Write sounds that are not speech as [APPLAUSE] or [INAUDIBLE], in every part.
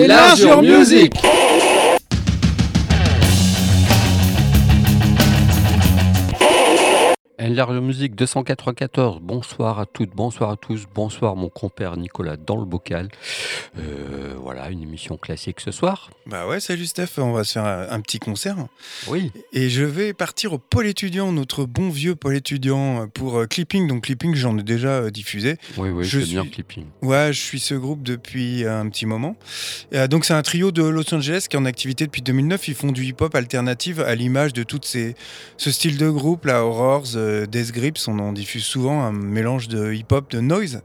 Enlarge your music Enlarge Musique 294, bonsoir à toutes, bonsoir à tous, bonsoir mon compère Nicolas dans le bocal. Euh, voilà, une émission classique ce soir. Bah ouais, salut Steph, on va se faire un, un petit concert. Oui, Et je vais partir au pôle étudiant, notre bon vieux pôle étudiant pour euh, Clipping. Donc Clipping, j'en ai déjà euh, diffusé. oui, oui, Je c'est bien suis- clipping. Ouais, je suis ce groupe depuis un petit moment. Donc c'est un trio de Los Angeles qui est en activité depuis 2009. Ils font du hip-hop alternative à l'image de tout ces, ce style de groupe, la Horrors, Death Grips. On en diffuse souvent un mélange de hip-hop, de noise.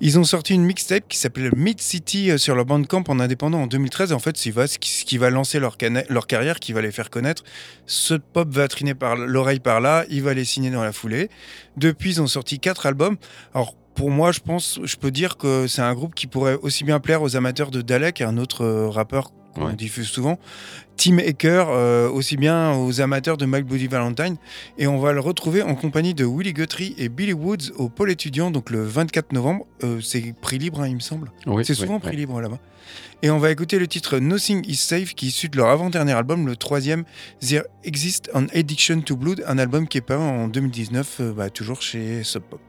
Ils ont sorti une mixtape qui s'appelle Mid City euh, sur leur bandcamp en indépendant en 2013. En fait, c'est ce qui, va lancer leur, carrière, qui va les faire connaître. Ce pop va triner par l'oreille par là. Il va les signer dans la foulée. Depuis, ils ont sorti quatre albums. Alors, pour moi, je pense, je peux dire que c'est un groupe qui pourrait aussi bien plaire aux amateurs de Dalek, un autre euh, rappeur qu'on Ouais. diffuse souvent, Tim Aker, euh, aussi bien aux amateurs de Mike Bloody Valentine. Et on va le retrouver en compagnie de Willie Guthrie et Billy Woods au pôle étudiant, donc le 24 novembre. Euh, c'est prix libre, hein, il me semble. Oui, C'est souvent oui. prix libre là-bas. Et on va écouter le titre Nothing is Safe, qui est issu de leur avant-dernier album, le troisième, There Exists an Addiction to Blood, un album qui est paru en 2019, euh, bah, toujours chez Sub Pop.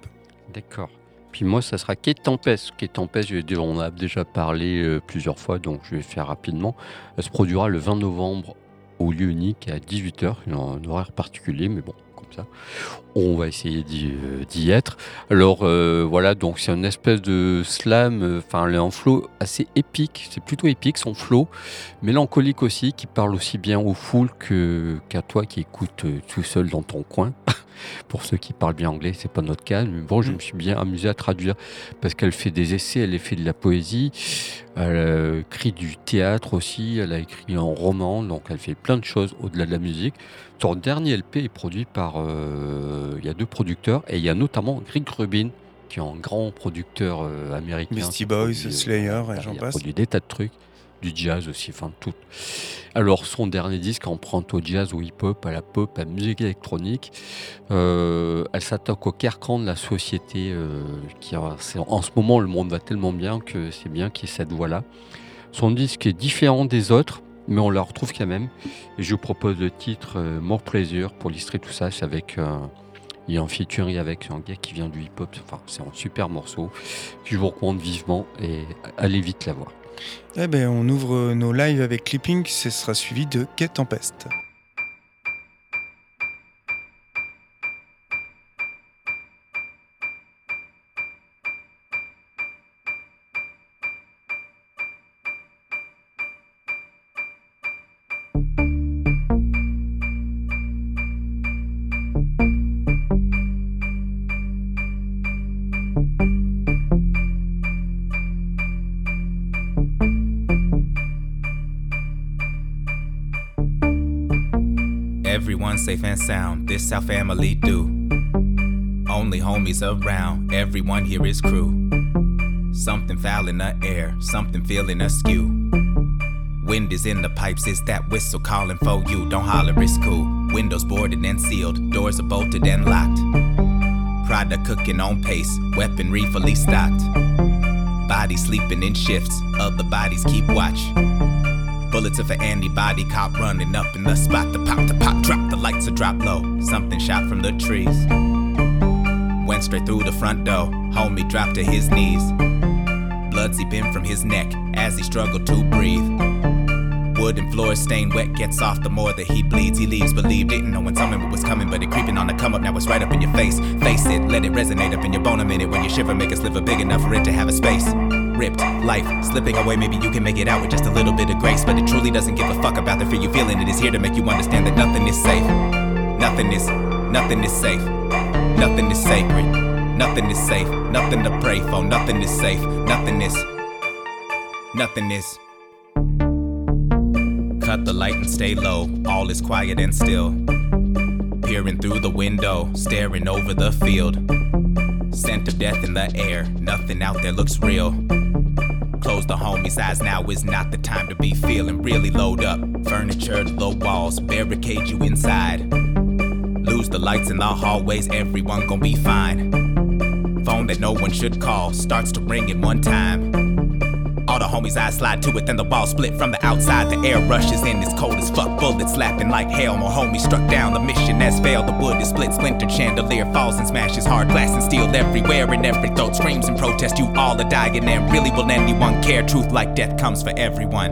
D'accord. Puis moi, ça sera Kate Tempest. Kate Tempest, on a déjà parlé euh, plusieurs fois, donc je vais faire rapidement. Elle se produira le 20 novembre au lieu unique à 18h, un horaire particulier, mais bon, comme ça. On va essayer d'y euh, être. Alors euh, voilà, donc c'est une espèce de slam, euh, enfin est en flow assez épique, c'est plutôt épique son flow, mélancolique aussi, qui parle aussi bien aux foules qu'à toi qui écoutes euh, tout seul dans ton coin. [LAUGHS] Pour ceux qui parlent bien anglais, c'est pas notre cas, mais bon, je Mm. me suis bien amusé à traduire parce qu'elle fait des essais, elle fait de la poésie, elle a écrit du théâtre aussi, elle a écrit en roman, donc elle fait plein de choses au-delà de la musique. Son dernier LP est produit par, euh, il y a deux producteurs et il y a notamment Greg Rubin qui est un grand producteur euh, américain. Qui Boys, produit, euh, Slayer, et j'en il a passe. produit des tas de trucs, du jazz aussi, enfin tout. Alors son dernier disque emprunte au jazz, au hip-hop, à la pop, à la musique électronique. Euh, elle s'attaque au carcan de la société. euh, qui en ce moment, le monde va tellement bien que c'est bien qu'il y ait cette voix-là. Son disque est différent des autres, mais on la retrouve quand même. Je vous propose le titre euh, More Pleasure pour illustrer tout ça. C'est avec il a un featuring avec un gars qui vient du hip-hop. C'est un super morceau je vous recommande vivement et allez vite la voir. Eh ben, on ouvre nos lives avec Clipping, ce sera suivi de Quai Tempest. Sound, this our family do. Only homies around, everyone here is crew. Something foul in the air, something feeling askew. Wind is in the pipes, it's that whistle calling for you? Don't holler, it's cool. Windows boarded and sealed, doors are bolted and locked. Product cooking on pace, weaponry fully stocked. Bodies sleeping in shifts, other bodies keep watch. Bullets of an antibody cop running up in the spot. The pop, the pop, drop, the lights are drop low. Something shot from the trees. Went straight through the front door. Homie dropped to his knees. Blood seeping from his neck as he struggled to breathe. Wooden floor stained wet, gets off the more that he bleeds. He leaves, believe, didn't know when something was coming, but it creeping on the come up. Now it's right up in your face. Face it, let it resonate up in your bone a minute. When you shiver, make a sliver big enough for it to have a space. Ripped, life slipping away. Maybe you can make it out with just a little bit of grace, but it truly doesn't give a fuck about the fear you feeling. It is here to make you understand that nothing is safe. Nothing is, nothing is safe. Nothing is sacred. Nothing is safe. Nothing to pray for. Nothing is safe. Nothing is. Nothing is. Cut the light and stay low. All is quiet and still. Peering through the window, staring over the field. Scent of death in the air. Nothing out there looks real. Close the homie's eyes. Now is not the time to be feeling really load up. Furniture, low walls, barricade you inside. Lose the lights in the hallways. Everyone gon' be fine. Phone that no one should call starts to ring at one time. All the homies I slide to it, then the ball split from the outside. The air rushes in, it's cold as fuck. Bullets slapping like hail. More homies struck down. The mission has failed. The wood is split, splintered. Chandelier falls and smashes. Hard glass and steel everywhere. In every throat screams and protest. You all are dying, and really will anyone care? Truth like death comes for everyone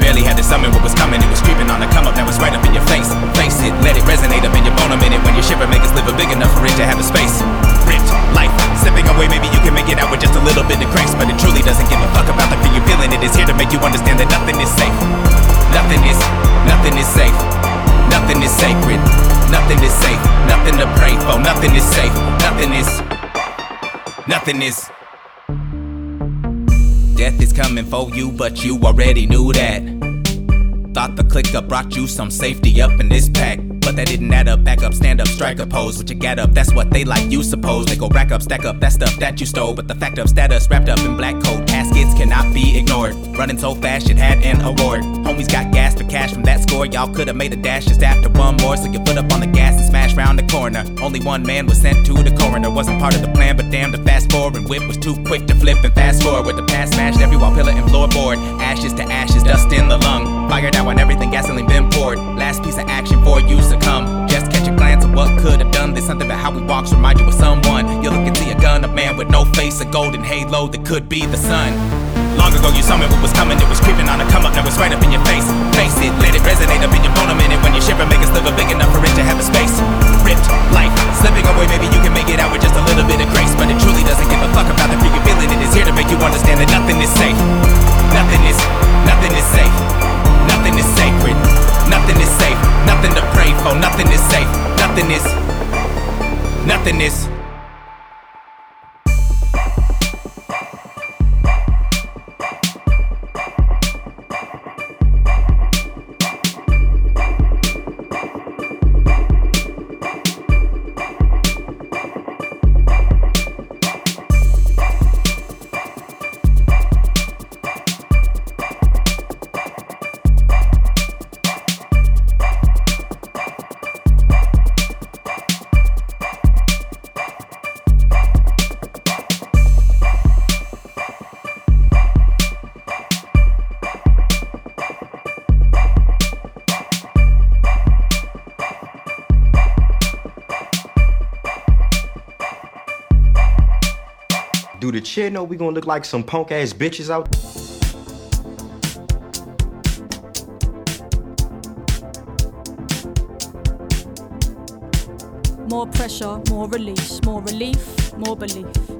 barely had to summon what was coming. It was creeping on the come up, that was right up in your face. Face it, let it resonate up in your bone a minute. When you shiver, make us live a big enough for it to have a space. Ripped, life, slipping away, maybe you can make it out with just a little bit of grace. But it truly doesn't give a fuck about the fear you're feeling. It is here to make you understand that nothing is safe. Nothing is, nothing is safe. Nothing is sacred. Nothing is safe. Nothing to pray for. Nothing is safe. Nothing is, nothing is. Death is coming for you, but you already knew that. Thought the clicker brought you some safety up in this pack. But that didn't add up. Back up, stand up, strike a pose. What you get up, that's what they like, you suppose. They go rack up, stack up that stuff that you stole. But the fact of status wrapped up in black coat caskets cannot be ignored. Running so fast, it had an award. Homies got gas for cash from that score. Y'all could've made a dash just after one more. So you put up on the gas and smash round the corner. Only one man was sent to the coroner. Wasn't part of the plan, but damn, the fast forward whip was too quick to flip and fast forward. With the past smashed every wall, pillar, and floorboard. Ashes to ashes, dust in the lung. Fired out when everything gasoline been poured. Last piece of action for you succumb. Just catch a glance of what could have done. There's something about how we walk remind you of someone. You look and see a gun, a man with no face, a golden halo that could be the sun. Long ago you saw me what was coming, it was creeping on a come up, now it's right up in your face. Face it, let it resonate up in your bone a minute when you shiver, make us live a big enough for it to have a space. Ripped, life, slipping away, maybe you can make it out with just a little bit of grace, but it truly doesn't give a fuck about the you're feeling. It is here to make you understand that nothing is safe. Nothing is, nothing is safe. Nothing is sacred. Nothing is safe. Nothing to pray for. Nothing is safe. Nothing is. Nothing is. Chair know we gonna look like some punk ass bitches out? More pressure, more release, more relief, more belief.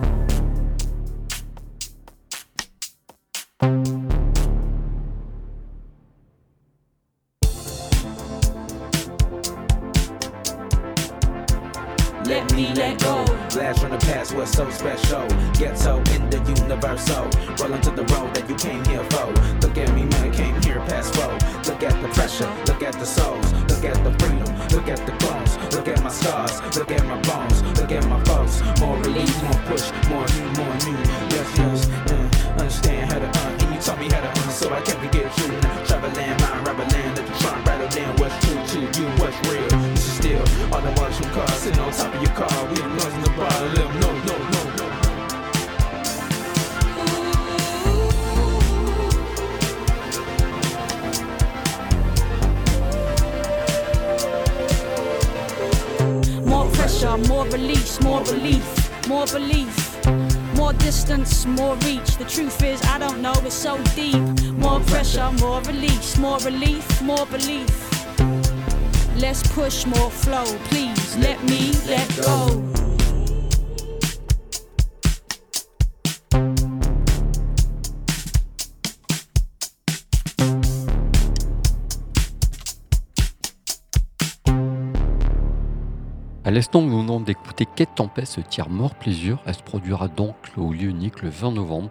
À l'instant, nous venons d'écouter Quête Tempest, ce tiers mort plaisir. Elle se produira donc au lieu unique le 20 novembre.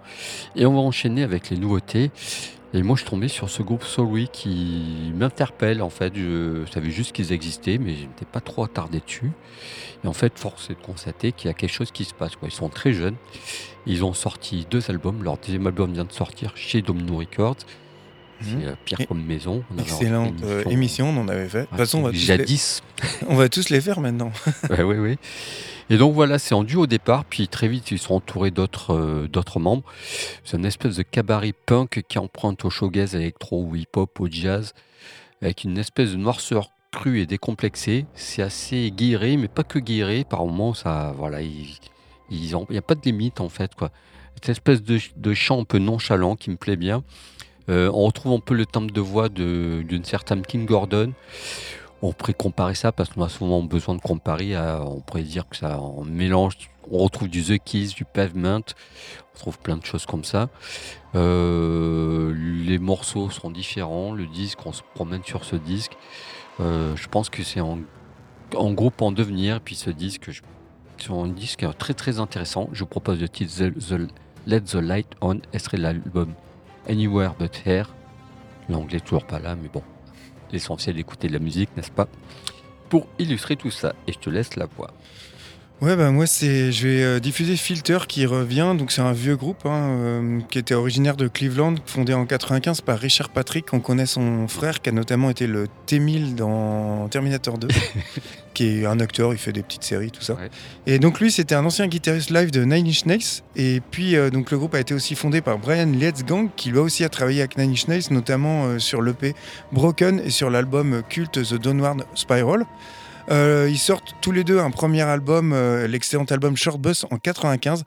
Et on va enchaîner avec les nouveautés. Et moi, je suis tombé sur ce groupe Soul qui m'interpelle. En fait, je savais juste qu'ils existaient, mais je n'étais pas trop attardé dessus. Et en fait, force est de constater qu'il y a quelque chose qui se passe. Ils sont très jeunes. Ils ont sorti deux albums. Leur deuxième album vient de sortir chez Domino Records. C'est Mhm. euh, Pierre comme maison. On Excellente euh, émission, on en avait fait. De toute façon, on va, tous les, Jadis. on va tous les faire maintenant. [LAUGHS] Ouais, ouais, ouais. Et donc voilà, c'est en duo au départ, puis très vite ils sont entourés d'autres euh, d'autres membres. C'est une espèce de cabaret punk qui emprunte au shoegaze, électro ou hip-hop, au jazz, avec une espèce de noirceur crue et décomplexée. C'est assez guiré, mais pas que guiré. Par moments, ça, voilà, ils, ils ont- il n'y a pas de limite en fait, quoi. Cette espèce de, de chant un peu nonchalant qui me plaît bien. Euh, on retrouve un peu le timbre de voix d'une certaine King Gordon. On pourrait comparer ça parce qu'on a souvent besoin de comparer. On pourrait dire que ça en mélange. On retrouve du The Keys, du Pavement. On trouve plein de choses comme ça. Euh, les morceaux sont différents. Le disque, on se promène sur ce disque. Euh, je pense que c'est en, groupe en devenir. Puis ce disque, c'est un disque très très intéressant. Je vous propose le titre The- Let the Light On, de l'album Anywhere But Here. L'anglais toujours pas là, mais bon, l'essentiel d'écouter de la musique, n'est-ce pas? Pour illustrer tout ça, et je te laisse la voix. Ouais, bah moi, c'est, je vais euh, diffuser Filter qui revient. Donc, c'est un vieux groupe hein, euh, qui était originaire de Cleveland, fondé en 95 par Richard Patrick. On connaît son frère qui a notamment été le T-1000 dans Terminator 2, [LAUGHS] qui est un acteur, il fait des petites séries, tout ça. Ouais. Et donc, lui, c'était un ancien guitariste live de Nine Inch Nails. Et puis, euh, donc, le groupe a été aussi fondé par Brian Letzgang, qui lui aussi a travaillé avec Nine Inch Nails, notamment sur l'EP Broken et sur l'album culte The Downward Spiral. Euh, ils sortent tous les deux un premier album, euh, l'excellent album Short Bus en 95.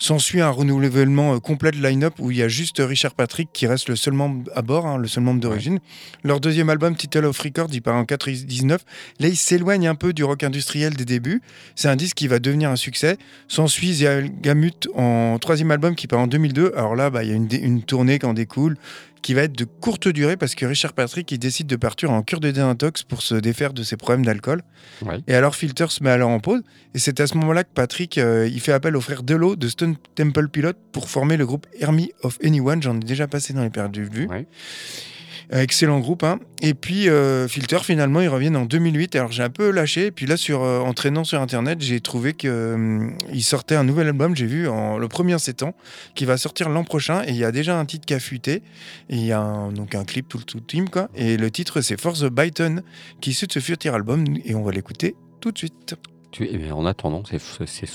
S'ensuit un renouvellement euh, complet de line-up où il y a juste Richard Patrick qui reste le seul membre à bord, hein, le seul membre d'origine. Leur deuxième album, Title of Record, il part en 99. Là, il s'éloigne un peu du rock industriel des débuts. C'est un disque qui va devenir un succès. S'ensuit Gamut en troisième album qui part en 2002. Alors là, bah, il y a une, une tournée qui en découle qui va être de courte durée parce que Richard Patrick il décide de partir en cure de désintox pour se défaire de ses problèmes d'alcool. Ouais. Et alors Filter se met alors en pause. Et c'est à ce moment-là que Patrick euh, il fait appel au frère Delo de Stone Temple Pilot pour former le groupe Army of Anyone. J'en ai déjà passé dans les perdus de vue. Ouais. Euh, excellent groupe. hein. Et puis euh, Filter finalement ils reviennent en 2008. Alors j'ai un peu lâché. Et puis là sur euh, en traînant sur internet j'ai trouvé que il sortait un nouvel album. J'ai vu en, le premier en 7 ans qui va sortir l'an prochain. Et il y a déjà un titre qui a fuité. Il y a un, donc un clip tout le tout team quoi. Et le titre c'est For the Byton qui est issu de ce futur album. Et on va l'écouter tout de suite. Tu, eh en attendant, c'est c'est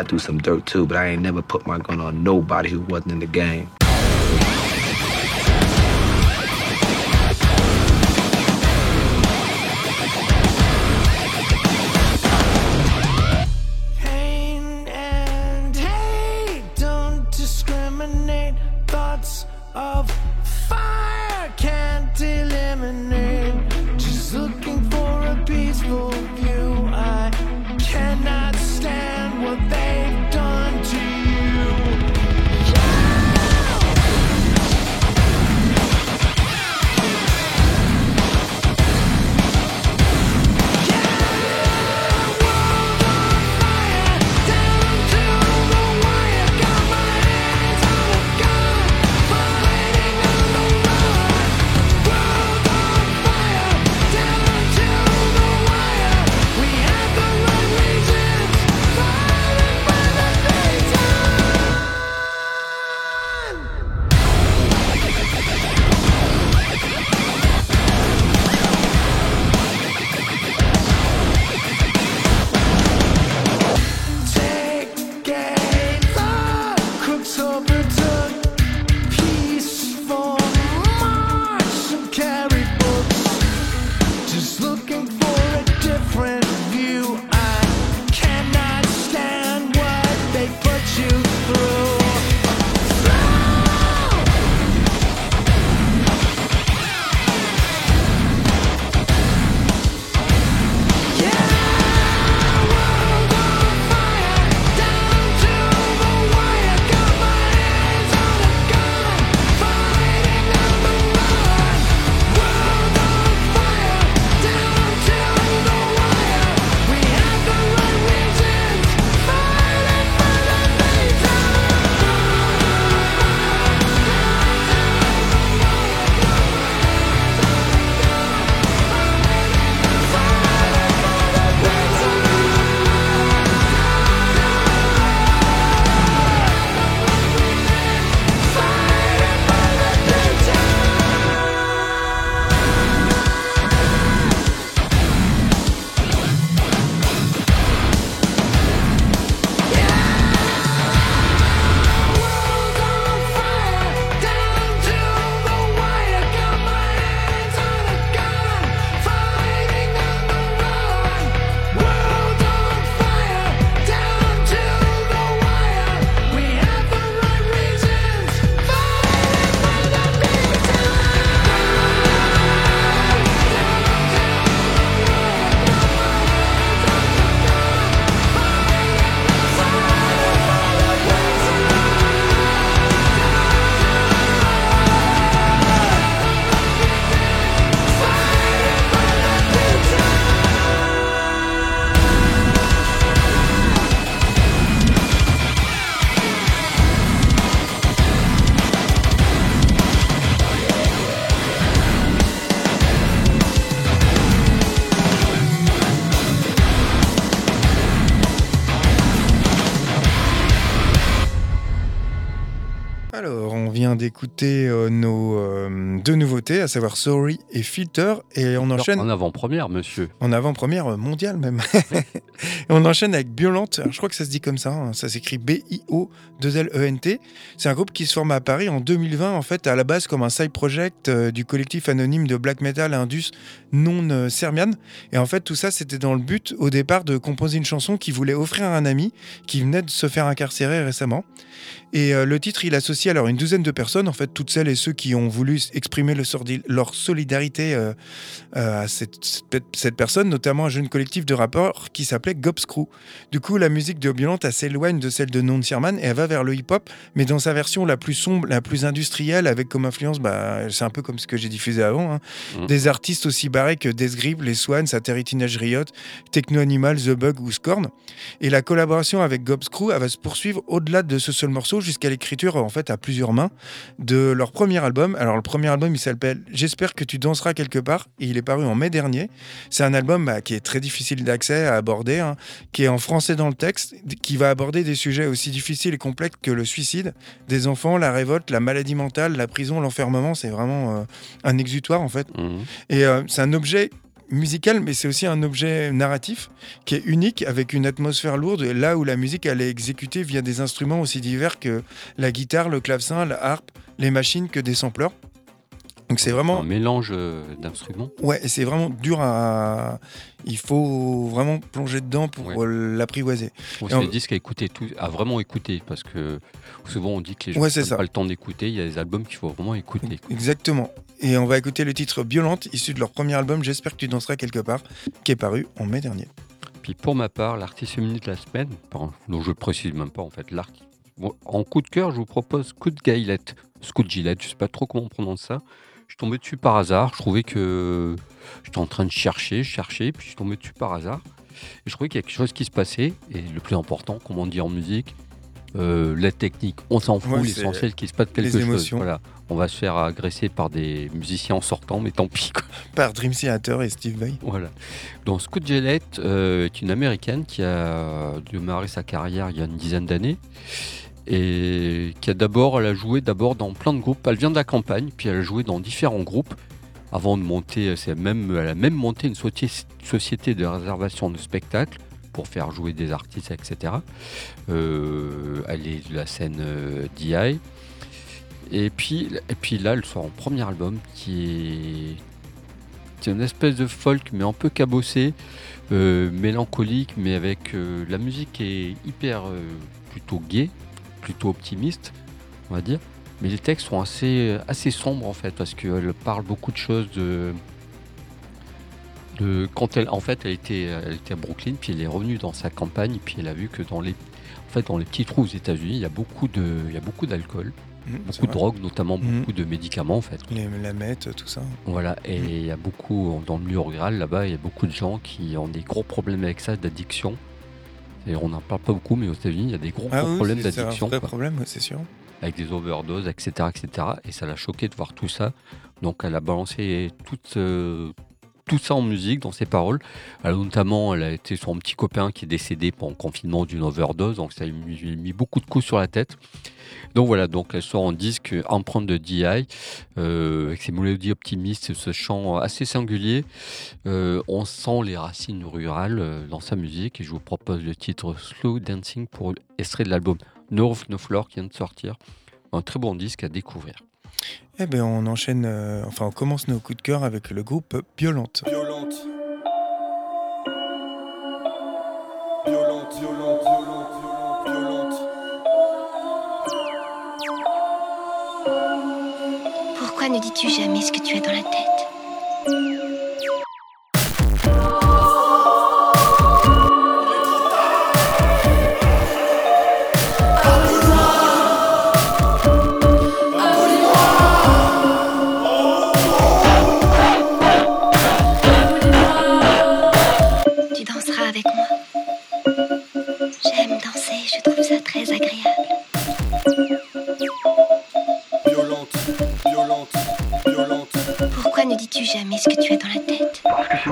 I do some dirt too, but I ain't never put my gun on nobody who wasn't in the game. D'écouter euh, nos euh, deux nouveautés, à savoir Sorry et Filter, et on enchaîne En avant-première, monsieur. en avant-première mondiale même. et [LAUGHS] on enchaîne avec Biolente. Je crois que ça se dit comme ça. hein. Ça s'écrit B-I-O-2-L-E-N-T. C'est un groupe qui se forme à Paris en 2020, en fait, à la base comme un side project euh, du collectif anonyme de black metal indus non euh, Sermian. Et en fait, tout ça, c'était dans le but, au départ, de composer une chanson qu'il voulait offrir à un ami qui venait de se faire incarcérer récemment. Et euh, le titre, il associe alors une douzaine de personnes, en fait, toutes celles et ceux qui ont voulu exprimer le leur solidarité euh, euh, à cette, cette- cette personne, notamment un jeune collectif de rappeurs qui s'appelait Gobs Crew. Du coup, la musique de Violente, elle s'éloigne de celle de Non Sherman et elle va vers le hip-hop, mais dans sa version la plus sombre, la plus industrielle, avec comme influence, bah, c'est un peu comme ce que j'ai diffusé avant, hein. Mhm. des artistes aussi barrés que Death Grip, Les Swans, Teenage Riot, Techno Animal, The Bug ou Scorn. Et la collaboration avec Gobs Crew, elle va se poursuivre au-delà de ce seul morceau jusqu'à l'écriture en fait à plusieurs mains de leur premier album. Alors le premier album il s'appelle J'espère que tu danseras quelque part et il est paru en mai dernier. C'est un album bah, qui est très difficile d'accès à aborder, hein, qui est en français dans le texte, qui va aborder des sujets aussi difficiles et complexes que le suicide, des enfants, la révolte, la maladie mentale, la prison, l'enfermement. C'est vraiment euh, un exutoire en fait. Mhm. Et euh, c'est un objet musical, mais c'est aussi un objet narratif qui est unique, avec une atmosphère lourde, là où la musique, elle est exécutée via des instruments aussi divers que la guitare, le clavecin, la harpe, les machines, que des sampleurs. Donc c'est vraiment... Un mélange euh, d'instruments. Ouais, et c'est vraiment dur à... Il faut vraiment plonger dedans pour Ouais. euh, l'apprivoiser. On- c'est des disques à écouter, tout, à vraiment écouter, parce que souvent on dit que les gens n'ont pas le temps d'écouter. Il y a des albums qu'il faut vraiment écouter. quoi. Exactement. Et on va écouter le titre Violente, issu de leur premier album J'espère que tu danseras quelque part, qui est paru en mai dernier. Puis pour ma part, l'artiste féminine de la semaine, dont je précise même pas en fait. Bon, en coup de cœur, je vous propose Scoot Gillette. Scoot Gillette, je sais pas trop comment on prononce ça. Je suis tombé dessus par hasard. Je trouvais que j'étais en train de chercher, chercher, puis je suis tombé dessus par hasard. Et je trouvais qu'il y a quelque chose qui se passait. Et le plus important, comme on dit en musique, euh, la technique, on s'en fout. Ouais, L'essentiel, qu'il se passe quelque les chose. émotions. Voilà. On va se faire agresser par des musiciens en sortant, mais tant pis. quoi. [LAUGHS] Par Dream Theater et Steve Vai. Voilà. Donc Scott Gillette euh, est une américaine qui a démarré sa carrière il y a une dizaine d'années et qui a d'abord, elle a joué d'abord dans plein de groupes. Elle vient de la campagne, puis elle a joué dans différents groupes avant de monter. C'est même, elle a même monté une soci- société de réservation de spectacles pour faire jouer des artistes, etc. Euh, elle est de la scène euh, DI. Et puis, et puis là, elle sort un premier album qui est une espèce de folk, mais un peu cabossé, euh, mélancolique, mais avec euh, la musique est hyper euh, plutôt gay, plutôt optimiste, on va dire. Mais les textes sont assez, assez sombres en fait, parce qu'elle parle beaucoup de choses de. de quand elle, en fait, elle était, elle était à Brooklyn, puis elle est revenue dans sa campagne, puis elle a vu que dans les, en fait, dans les petits trous aux États-Unis, il y a beaucoup de, il y a beaucoup d'alcool, c'est beaucoup de drogue, notamment Mhm. beaucoup de médicaments en fait. Les, la tout ça. Voilà, et Mm. il y a beaucoup, dans le milieu rural, là-bas, il y a beaucoup de gens qui ont des gros problèmes avec ça, d'addiction. Et on n'en parle pas beaucoup, mais aux États-Unis, il y a des gros, Ah gros oui, problèmes c'est c'est un d'addiction, vrai quoi, problème, ouais, c'est sûr. avec des overdoses, etc., etc. Et ça l'a choqué de voir tout ça. Donc elle a balancé tout, euh, tout ça en musique, dans ses paroles. A notamment, elle a été son petit copain qui est décédé pendant le confinement d'une overdose, donc ça lui a mis, beaucoup de coups sur la tête. Donc voilà, donc elle sort en disque empreinte de DI, euh, avec ses mélodies optimistes ce chant assez singulier. Euh, on sent les racines rurales euh, dans sa musique et je vous propose le titre Slow Dancing pour extrait de l'album No Roof No Floor qui vient de sortir. Un très bon disque à découvrir. Eh ben, on enchaîne, euh, enfin, on commence nos coups de cœur avec le groupe Violente. Violente. Violente, violente, violente, violente. Pourquoi ne dis-tu jamais ce que tu as dans la tête? Trouve ça très agréable. Violente, violente, violente. Pourquoi ne dis-tu jamais ce que tu as dans la tête? Parce que,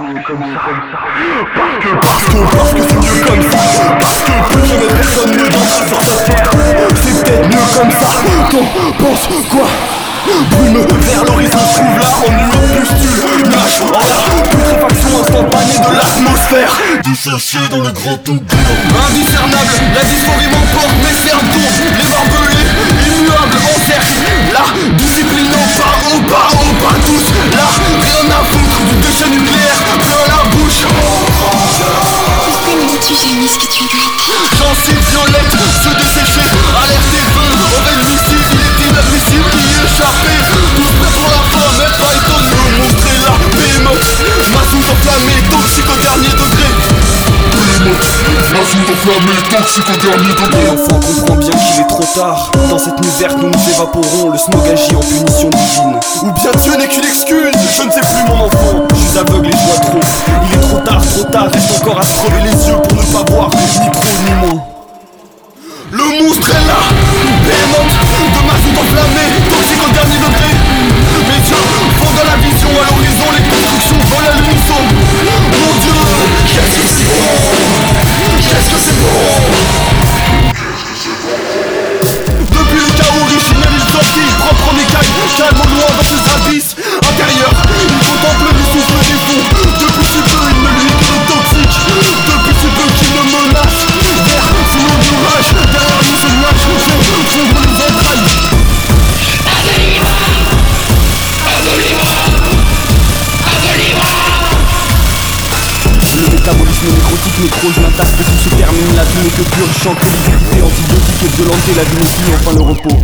parce que c'est mieux comme ça. Parce que plus jamais personne ne dansera sur cette terre. C'est peut-être mieux comme ça. T'en penses quoi? Brume vers l'horizon, trouve la en numéro pustule. Nuage en l'air, putréfaction instantanée de l'atmosphère. Dissocié dans le grand tourbillon. Indiscernable, la dysphorie m'emporte, mes cernes tournent. Les barbelés, immuables en cercle. La discipline toxique au dernier degré. L'enfant comprend bien qu'il est trop tard. Dans cette nuit verte, nous nous évaporons, le smog agit en punition divine. Ou bien Dieu n'est qu'une excuse, je ne sais plus mon enfant. Je suis aveugle et je vois trop. Il est trop tard, trop tard, reste encore à se crever les yeux pour ne pas voir ni trop ni moins. Le monstre est là, bémote de ma soupe enflammée, toxique au dernier degré. Mes yeux font dans la vision à l'horizon, les constructions volent à l'unisson. Mon Dieu, qu'est-ce que c'est bon qu'est-ce que c'est bon Depuis le chaos, riche, même ils sortis, propre en écaille, calme au noir versus radis Intérieur, ils contemplent les souffles des fous. Depuis si peu, une logique toxique. Depuis si peu, qui me menace. Vers, sinon l'orage, derrière nous se lâche, c'est fou, Alcoolisme nécrotique, nécrose, l'intact, tout se termine, la vie n'est que pure tranquillité, antibiotique et violente, la vie plus enfin le repos.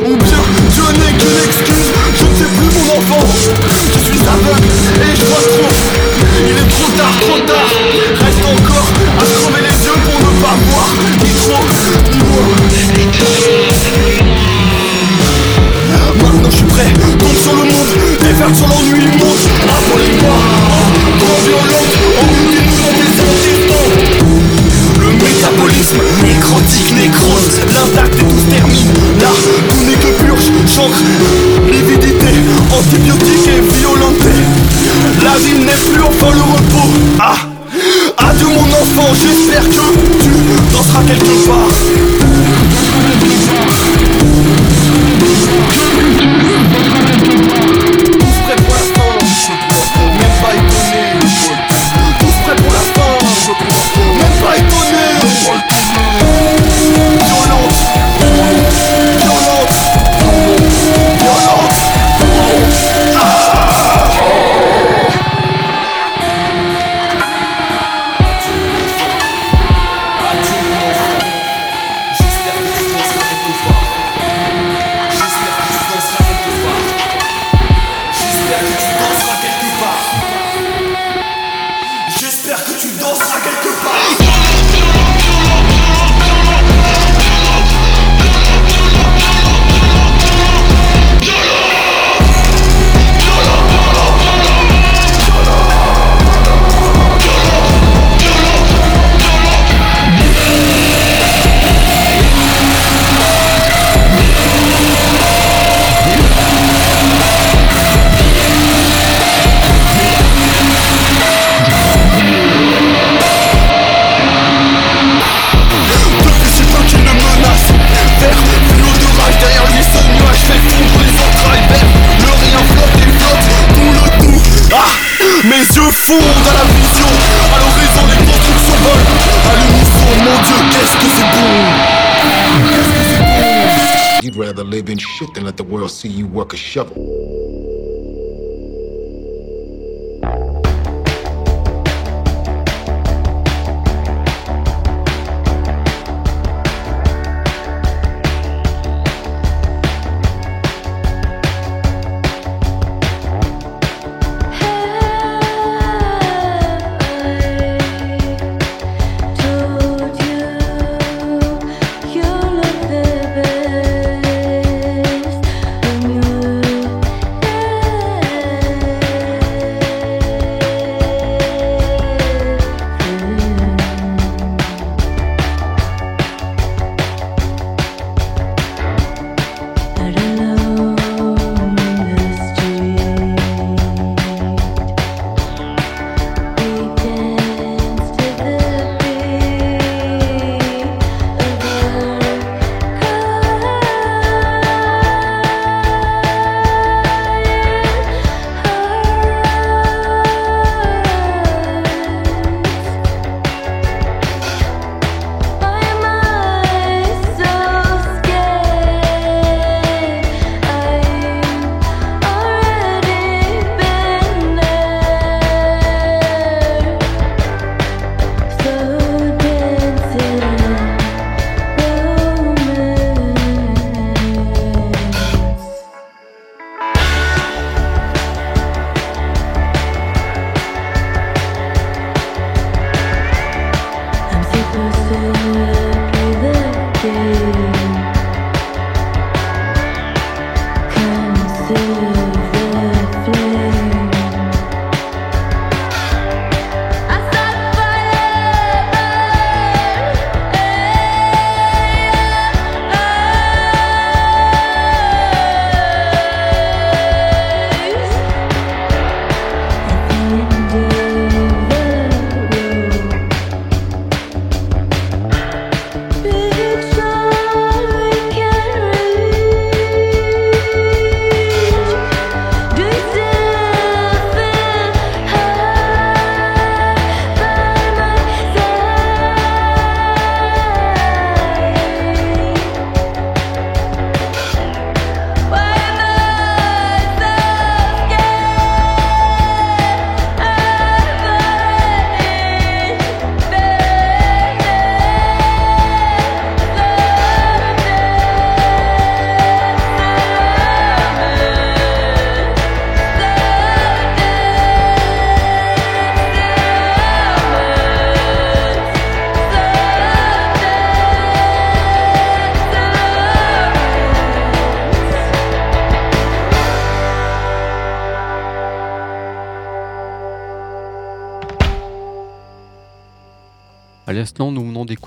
Ou bien je n'ai qu'une excuse, je ne sais plus mon enfant. Je suis aveugle et je vois trop. Il est trop tard, trop tard. Reste encore à crever les yeux pour ne pas voir Ni trop, ni moins Maintenant je suis prêt, tombe sur le monde Déferle sur l'ennui, rather live in shit than let the world see you work a shovel.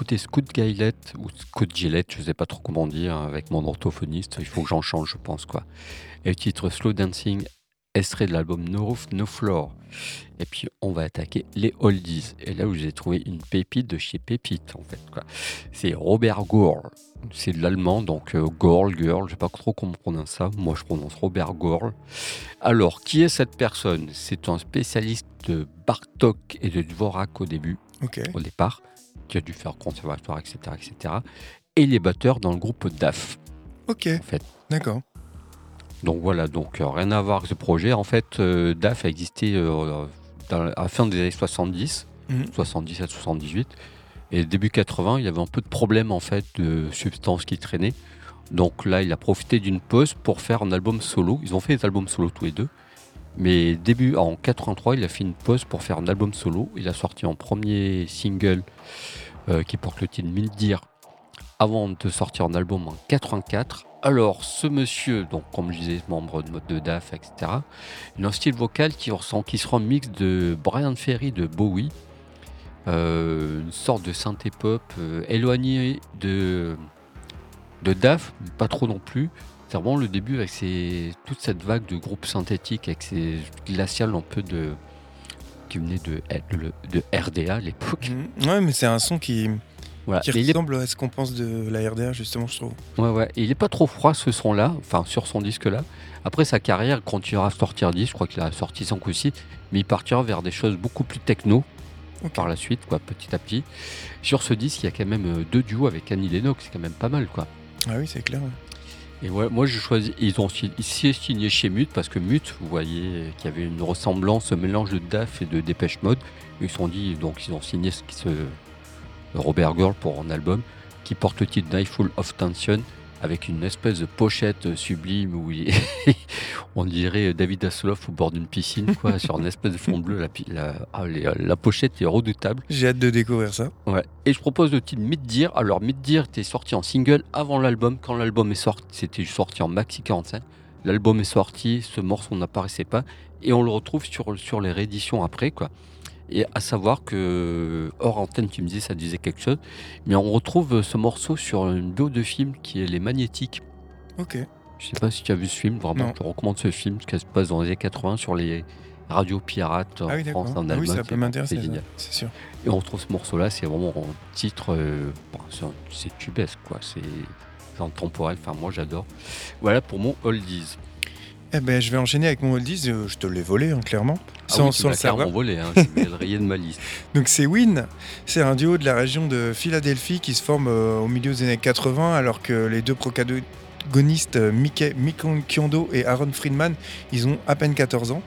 D'écouter Scoot Gillette, ou Scoot Gillette, je sais pas trop comment dire, avec mon orthophoniste, il faut que j'en change, je pense, quoi. Et le titre Slow Dancing, extrait de l'album No Roof, No Floor. Et puis, on va attaquer les oldies. Et là où j'ai trouvé une pépite de chez Pépite, en fait, quoi. C'est Robert Gourl. C'est de l'allemand, donc euh, Gourl, Girl, je sais pas trop comment on prononce ça. Moi, je prononce Robert Gourl. Alors, qui est cette personne? C'est un spécialiste de Bartok et de Dvorak au début, au départ, qui a dû faire conservatoire, etc., etc. Et les batteurs dans le groupe DAF, Ok. en fait. D'accord. Donc voilà, donc euh, rien à voir avec ce projet. En fait, euh, DAF a existé euh, dans- à la fin des années 70, Mhm. 77, 78. Et début 80, il y avait un peu de problème en fait de substances qui traînaient. Donc là, il a profité d'une pause pour faire un album solo. Ils ont fait des albums solo tous les deux. Mais début en 83, il a fait une pause pour faire un album solo. Il a sorti en premier single euh, qui porte le titre Mildir avant de sortir un album en 84. Alors, ce monsieur, donc comme je disais, membre de de DAF, etc., il a un style vocal qui, ressent, qui sera un mix de Brian Ferry de Bowie, euh, une sorte de synthé pop euh, éloigné de, de DAF, pas trop non plus. C'est vraiment le début avec toute cette vague de groupes synthétiques, avec ces glaciales un peu de qui venait de, de, RDA à l'époque. Mhm. Ouais, mais c'est un son qui, Voilà. qui il est ressemble à ce qu'on pense de la RDA, justement, je trouve. Ouais, ouais. Et il est pas trop froid ce son-là, enfin sur son disque-là. Après sa carrière, il continuera à sortir 10, je crois qu'il a sorti 5 aussi, mais il partira vers des choses beaucoup plus techno par la suite, quoi, petit à petit. Sur ce disque, il y a quand même euh, deux duos avec Annie Lennox, c'est quand même pas mal, quoi. Ah oui, c'est clair. ouais. Et ouais, moi, je choisis. Ils ont signé chez Mute parce que Mute, vous voyez, qu'il y avait une ressemblance, un mélange de DAF et de Dépêche Mode. Ils se sont dit, donc, ils ont signé ce Robert Girl pour un album qui porte le titre Nightfall of Tension avec une espèce de pochette sublime où il- [LAUGHS] on dirait David Hasselhoff au bord d'une piscine, quoi, sur une espèce de fond bleu. La, pi- la, ah, les- la pochette est redoutable. J'ai hâte de découvrir ça. Ouais. Et je propose le titre Middir. Alors Middir était sorti en single avant l'album. Quand l'album est sorti, c'était sorti en maxi 45. L'album est sorti, ce morceau n'apparaissait pas et on le retrouve sur, sur les rééditions après quoi. Et à savoir que hors antenne, tu me disais ça disait quelque chose, mais on retrouve ce morceau sur une BO de film qui est Les Magnétiques. Ok. Je sais pas si tu as vu ce film, vraiment, Non. je te recommande ce film, parce qu'elle se passe dans les années 80 sur les radios pirates en Ah oui. France, en Ah Allemagne. oui, ça peut m'intéresser, c'est ça, génial. c'est sûr. Et on retrouve ce morceau-là, c'est vraiment un titre, euh, bon, c'est tubesque, quoi. C'est c'est intemporel, enfin moi j'adore. Voilà pour mon oldies. Eh ben, je vais enchaîner avec mon oldies. Je te l'ai volé, hein, clairement. Ah Sans, oui, tu sans le savoir. volé, hein, je vais le rayer de ma liste. [LAUGHS] Donc c'est Win, c'est un duo de la région de Philadelphie qui se forme euh, au milieu des années 80 alors que les deux protagonistes euh, Mickey, Mick Kyondo et Aaron Friedman, ils ont à peine 14 ans.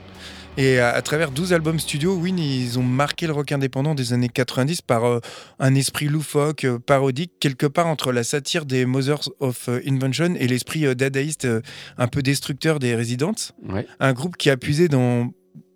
Et à, à travers 12 albums studio, Win, ils ont marqué le rock indépendant des années 90 par euh, un esprit loufoque, euh, parodique, quelque part entre la satire des Mothers of euh, Invention et l'esprit dadaïste un peu destructeur des Residents. Ouais. Un groupe qui a puisé dans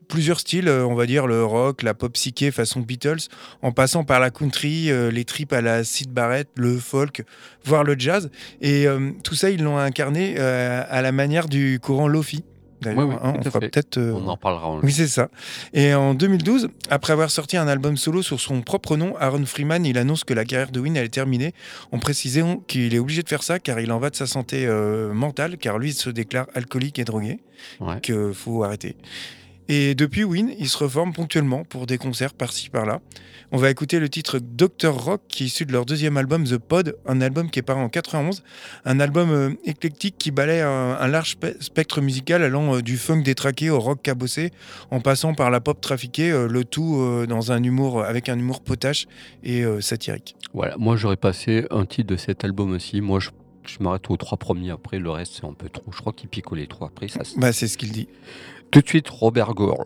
plusieurs styles, on va dire le rock, la pop psyché façon Beatles, en passant par la country, euh, les tripes à la Sid Barrett, le folk, voire le jazz. Et euh, tout ça, ils l'ont incarné euh, à la manière du courant Lofi. D'ailleurs, hein, on fera peut-être. euh, On en parlera en oui, c'est ça. Et en 2012, après avoir sorti un album solo sur son propre nom, Aaron Freeman, il annonce que la carrière de Win elle est terminée, en précisant qu'il est obligé de faire ça car il en va de sa santé euh, mentale, car lui il se déclare alcoolique et drogué, Ouais. qu'il faut arrêter. Et depuis Win, il se reforme ponctuellement pour des concerts par-ci par-là. On va écouter le titre Dr Rock qui est issu de leur deuxième album The Pod, un album qui est paru en 91, un album euh, éclectique qui balaie un, un large spe- spectre musical allant euh, du funk détraqué au rock cabossé, en passant par la pop trafiquée, euh, le tout dans un humour avec un humour potache et satirique. Voilà, moi j'aurais passé un titre de cet album aussi. Moi je, je m'arrête aux trois premiers, après le reste c'est un peu trop. Je crois qu'il pique les trois après. Ça, Bah, c'est ce qu'il dit. Tout de suite, Robert Gore.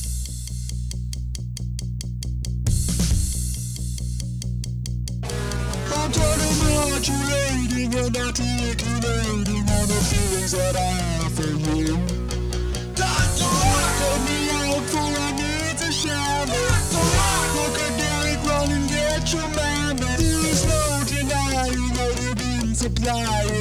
Yeah.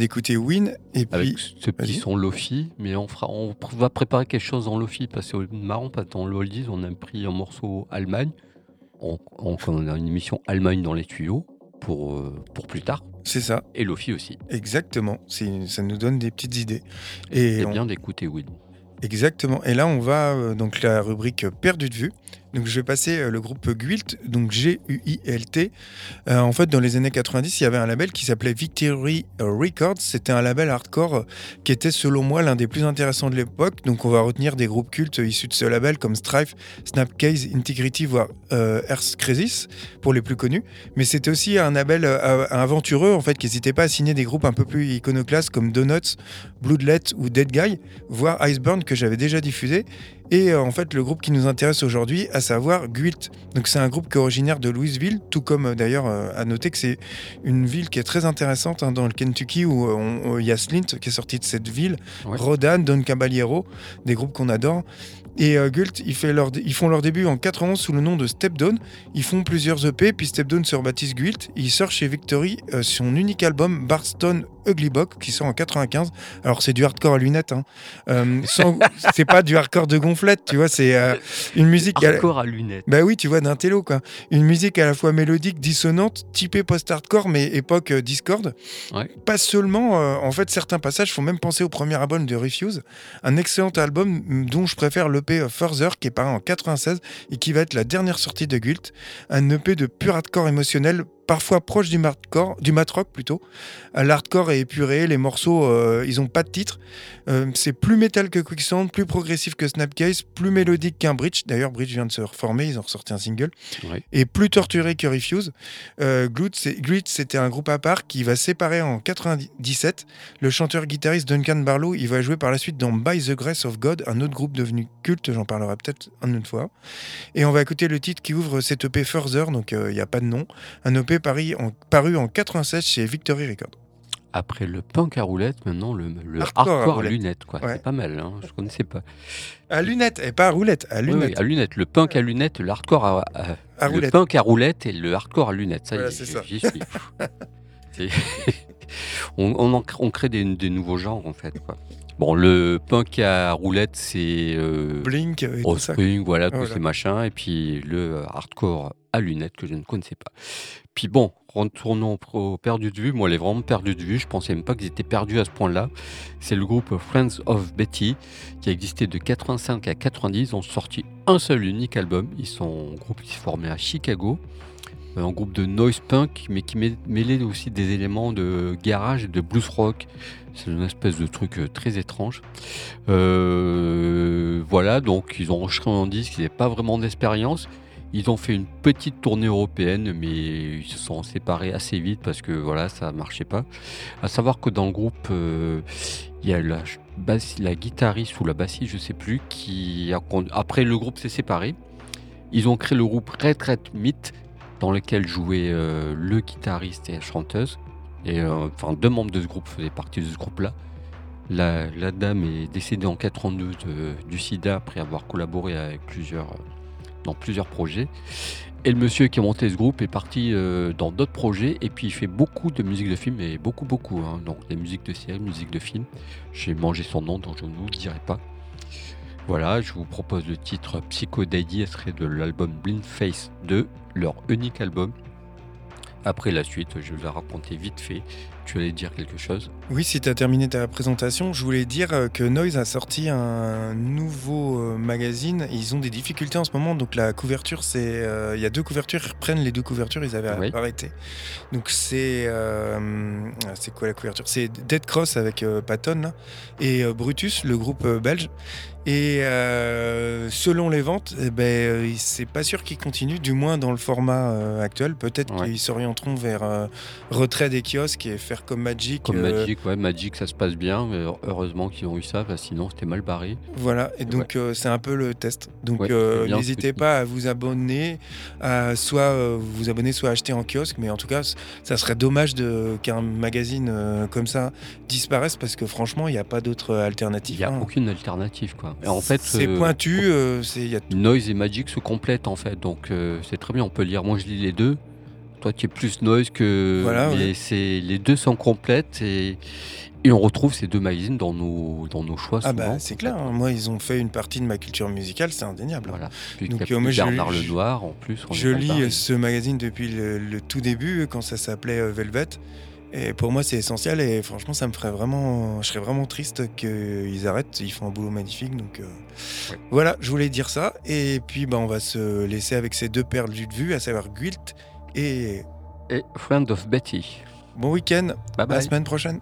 D'écouter Win et puis. Avec ce petit son Lofi, mais on, fera, on va préparer quelque chose en Lofi parce que c'est marrant, parce que dans le Oldies, on a pris un morceau Allemagne. On, on, on a une émission Allemagne dans les tuyaux pour, euh, pour plus tard. C'est ça. Et Lofi aussi. Exactement. Ça nous donne des petites idées. Et on- bien d'écouter Win. Exactement. Et là, on va euh, donc la rubrique euh, perdu de vue. Donc, je vais passer euh, le groupe Guilt, donc G-U-I-L-T. Euh, en fait, dans les années 90, il y avait un label qui s'appelait Victory Records. C'était un label hardcore euh, qui était, selon moi, l'un des plus intéressants de l'époque. Donc, on va retenir des groupes cultes issus de ce label comme Strife, Snapcase, Integrity, voire Earth Crisis pour les plus connus. Mais c'était aussi un label aventureux, en fait, qui n'hésitait pas à signer des groupes un peu plus iconoclastes comme Donuts, Bloodlet ou Dead Guy, voire Iceburn que j'avais déjà diffusé. Et euh, en fait, le groupe qui nous intéresse aujourd'hui, à savoir Guilt. Donc, c'est un groupe qui est originaire de Louisville, tout comme euh, d'ailleurs, euh, à noter que c'est une ville qui est très intéressante hein, dans le Kentucky où il y a Slint qui est sorti de cette ville, Ouais. Rodan, Don Caballero, des groupes qu'on adore. Et euh, Gult, ils, fait leur dé- ils font leur début en 91 sous le nom de Step Down. Ils font plusieurs EP, puis Step Down se rebaptise Gult. Il sort chez Victory euh, son unique album Barstone Ugly Box qui sort en 95. Alors c'est du hardcore à lunettes. Hein. Euh, [LAUGHS] c'est pas du hardcore de tu vois. C'est euh, une musique. à- Hardcore à lunettes. bah oui, tu vois, d'un télo, quoi. Une musique à la fois mélodique, dissonante, typée post-hardcore, mais époque euh, Discord. Ouais. Pas seulement, euh, en fait, certains passages font même penser au premier album de Refuse, un excellent album mm, dont je préfère l'EP Further, qui est paru en 96 et qui va être la dernière sortie de Gult. Un EP de pur hardcore émotionnel, parfois proche du matrock, du matrock plutôt. Euh, L'hardcore est épuré, les morceaux, euh, ils ont pas de titre. Euh, c'est plus métal que Quicksand, plus progressif que Snapcase, plus mélodique qu'un Bridge. D'ailleurs, Bridge vient de se reformer, ils ont ressorti un single. Ouais. Et plus torturé que Refuse. Euh, Glut, c'était un groupe à part qui va séparer en 97. Le chanteur-guitariste Duncan Barlow, il va jouer par la suite dans By the Grace of God, un autre groupe devenu culte, j'en parlerai peut-être une autre fois. Et on va écouter le titre qui ouvre cet EP Further, donc il n'y a pas de nom. Un EP paru en, paru en 96 chez Victory Records. Après le punk à roulettes, maintenant le, le Hardcore à hardcore, à roulettes. lunettes. quoi. Ouais. C'est pas mal, hein, je connaissais pas. À lunettes, et pas à roulettes, à lunettes. oui, à lunettes. Le punk à lunettes, le hardcore à, à- À le roulettes. punk à roulettes et le hardcore à lunettes. Ça, y Voilà, est, c'est ça. j'y suis. [LAUGHS] [LAUGHS] On, on, en cr- on crée des, des nouveaux genres en fait. quoi. Bon, le punk à roulettes, c'est euh, Blink et tout ça. Offspring, voilà, tous Voilà. ces machins. Et puis le hardcore à lunettes que je ne connaissais pas. Puis bon, retournons au- perdu de vue. Moi, est vraiment perdu de vue. Je pensais même pas qu'ils étaient perdus à ce point-là. C'est le groupe Friends of Betty qui a existé de 85 à 90. Ils ont sorti un seul unique album. Ils sont un groupe qui s'est formé à Chicago. Euh, Un groupe de noise punk, mais qui mê- mêlait aussi des éléments de garage et de blues rock. C'est une espèce de truc euh, très étrange. Euh, voilà, donc ils ont enregistré un disque, ils n'avaient pas vraiment d'expérience. Ils ont fait une petite tournée européenne, mais ils se sont séparés assez vite parce que voilà, ça marchait pas. À savoir que dans le groupe, euh, il y a la, basse- la guitariste ou la bassiste, je sais plus, qui après le groupe s'est séparé. Ils ont créé le groupe Red Red Meat, dans lequel jouait euh, le guitariste et la chanteuse. Et euh, enfin, deux membres de ce groupe faisaient partie de ce groupe-là. La, dame est décédée en 82 de- du sida après avoir collaboré avec plusieurs, dans plusieurs projets. Et le monsieur qui a monté ce groupe est parti euh, dans d'autres projets et puis il fait beaucoup de musique de film et beaucoup beaucoup. hein. donc des musiques de séries, musique de film. J'ai mangé son nom donc je ne vous dirai pas. Voilà, je vous propose le titre Psycho Daddy, extrait de l'album Blind Face 2, leur unique album. Après la suite, je vais la raconter vite fait. Tu allais dire quelque chose Oui, si tu as terminé ta présentation, je voulais dire euh, que Noise a sorti un nouveau euh, magazine. Ils ont des difficultés en ce moment, donc la couverture, c'est euh, il y a deux couvertures, ils reprennent les deux couvertures, ils avaient Oui. arrêté. Donc c'est euh, c'est quoi la couverture? C'est Dead Cross avec euh, Patton là, et Brutus, le groupe belge. Et euh, selon les ventes, eh ben, euh, c'est pas sûr qu'ils continuent, du moins dans le format euh, actuel. Peut-être Ouais. qu'ils s'orienteront vers euh, retrait des kiosques et faire comme Magic. Comme Magic, ouais, Magic ça se passe bien, mais heureusement qu'ils ont eu ça, parce que sinon c'était mal barré. Voilà, et donc c'est un peu le test. Donc Ouais, n'hésitez pas à vous abonner, à soit vous abonner, soit acheter en kiosque, mais en tout cas, ça serait dommage qu'un magazine comme ça disparaisse parce que franchement, il n'y a pas d'autre alternative. Il n'y a hein. aucune alternative quoi. Et en fait, C'est euh, pointu, euh, y a Noise et Magic se complètent en fait, donc euh, c'est très bien, on peut lire. Moi je lis les deux. Toi tu es plus Noise que. Voilà, mais ouais. c'est les deux sont complètes et, et on retrouve ces deux magazines dans nos, dans nos choix Ah souvent. bah c'est clair, hein. moi ils ont fait une partie de ma culture musicale, c'est indéniable. Voilà. Puis Donc qu'il y a euh, moi je, je- Lenoir en plus. on je lis ce magazine depuis le, le tout début quand ça s'appelait Velvet. Et pour moi c'est essentiel et franchement ça me ferait vraiment, je serais vraiment triste qu'ils arrêtent, ils font un boulot magnifique donc euh, voilà, je voulais dire ça et puis bah, on va se laisser avec ces deux perles de vue, à savoir Guilt et Et Friend of Betty. bon week-end, Bye à la bye. semaine prochaine.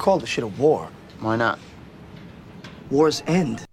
Call this shit a war. Why not? Wars end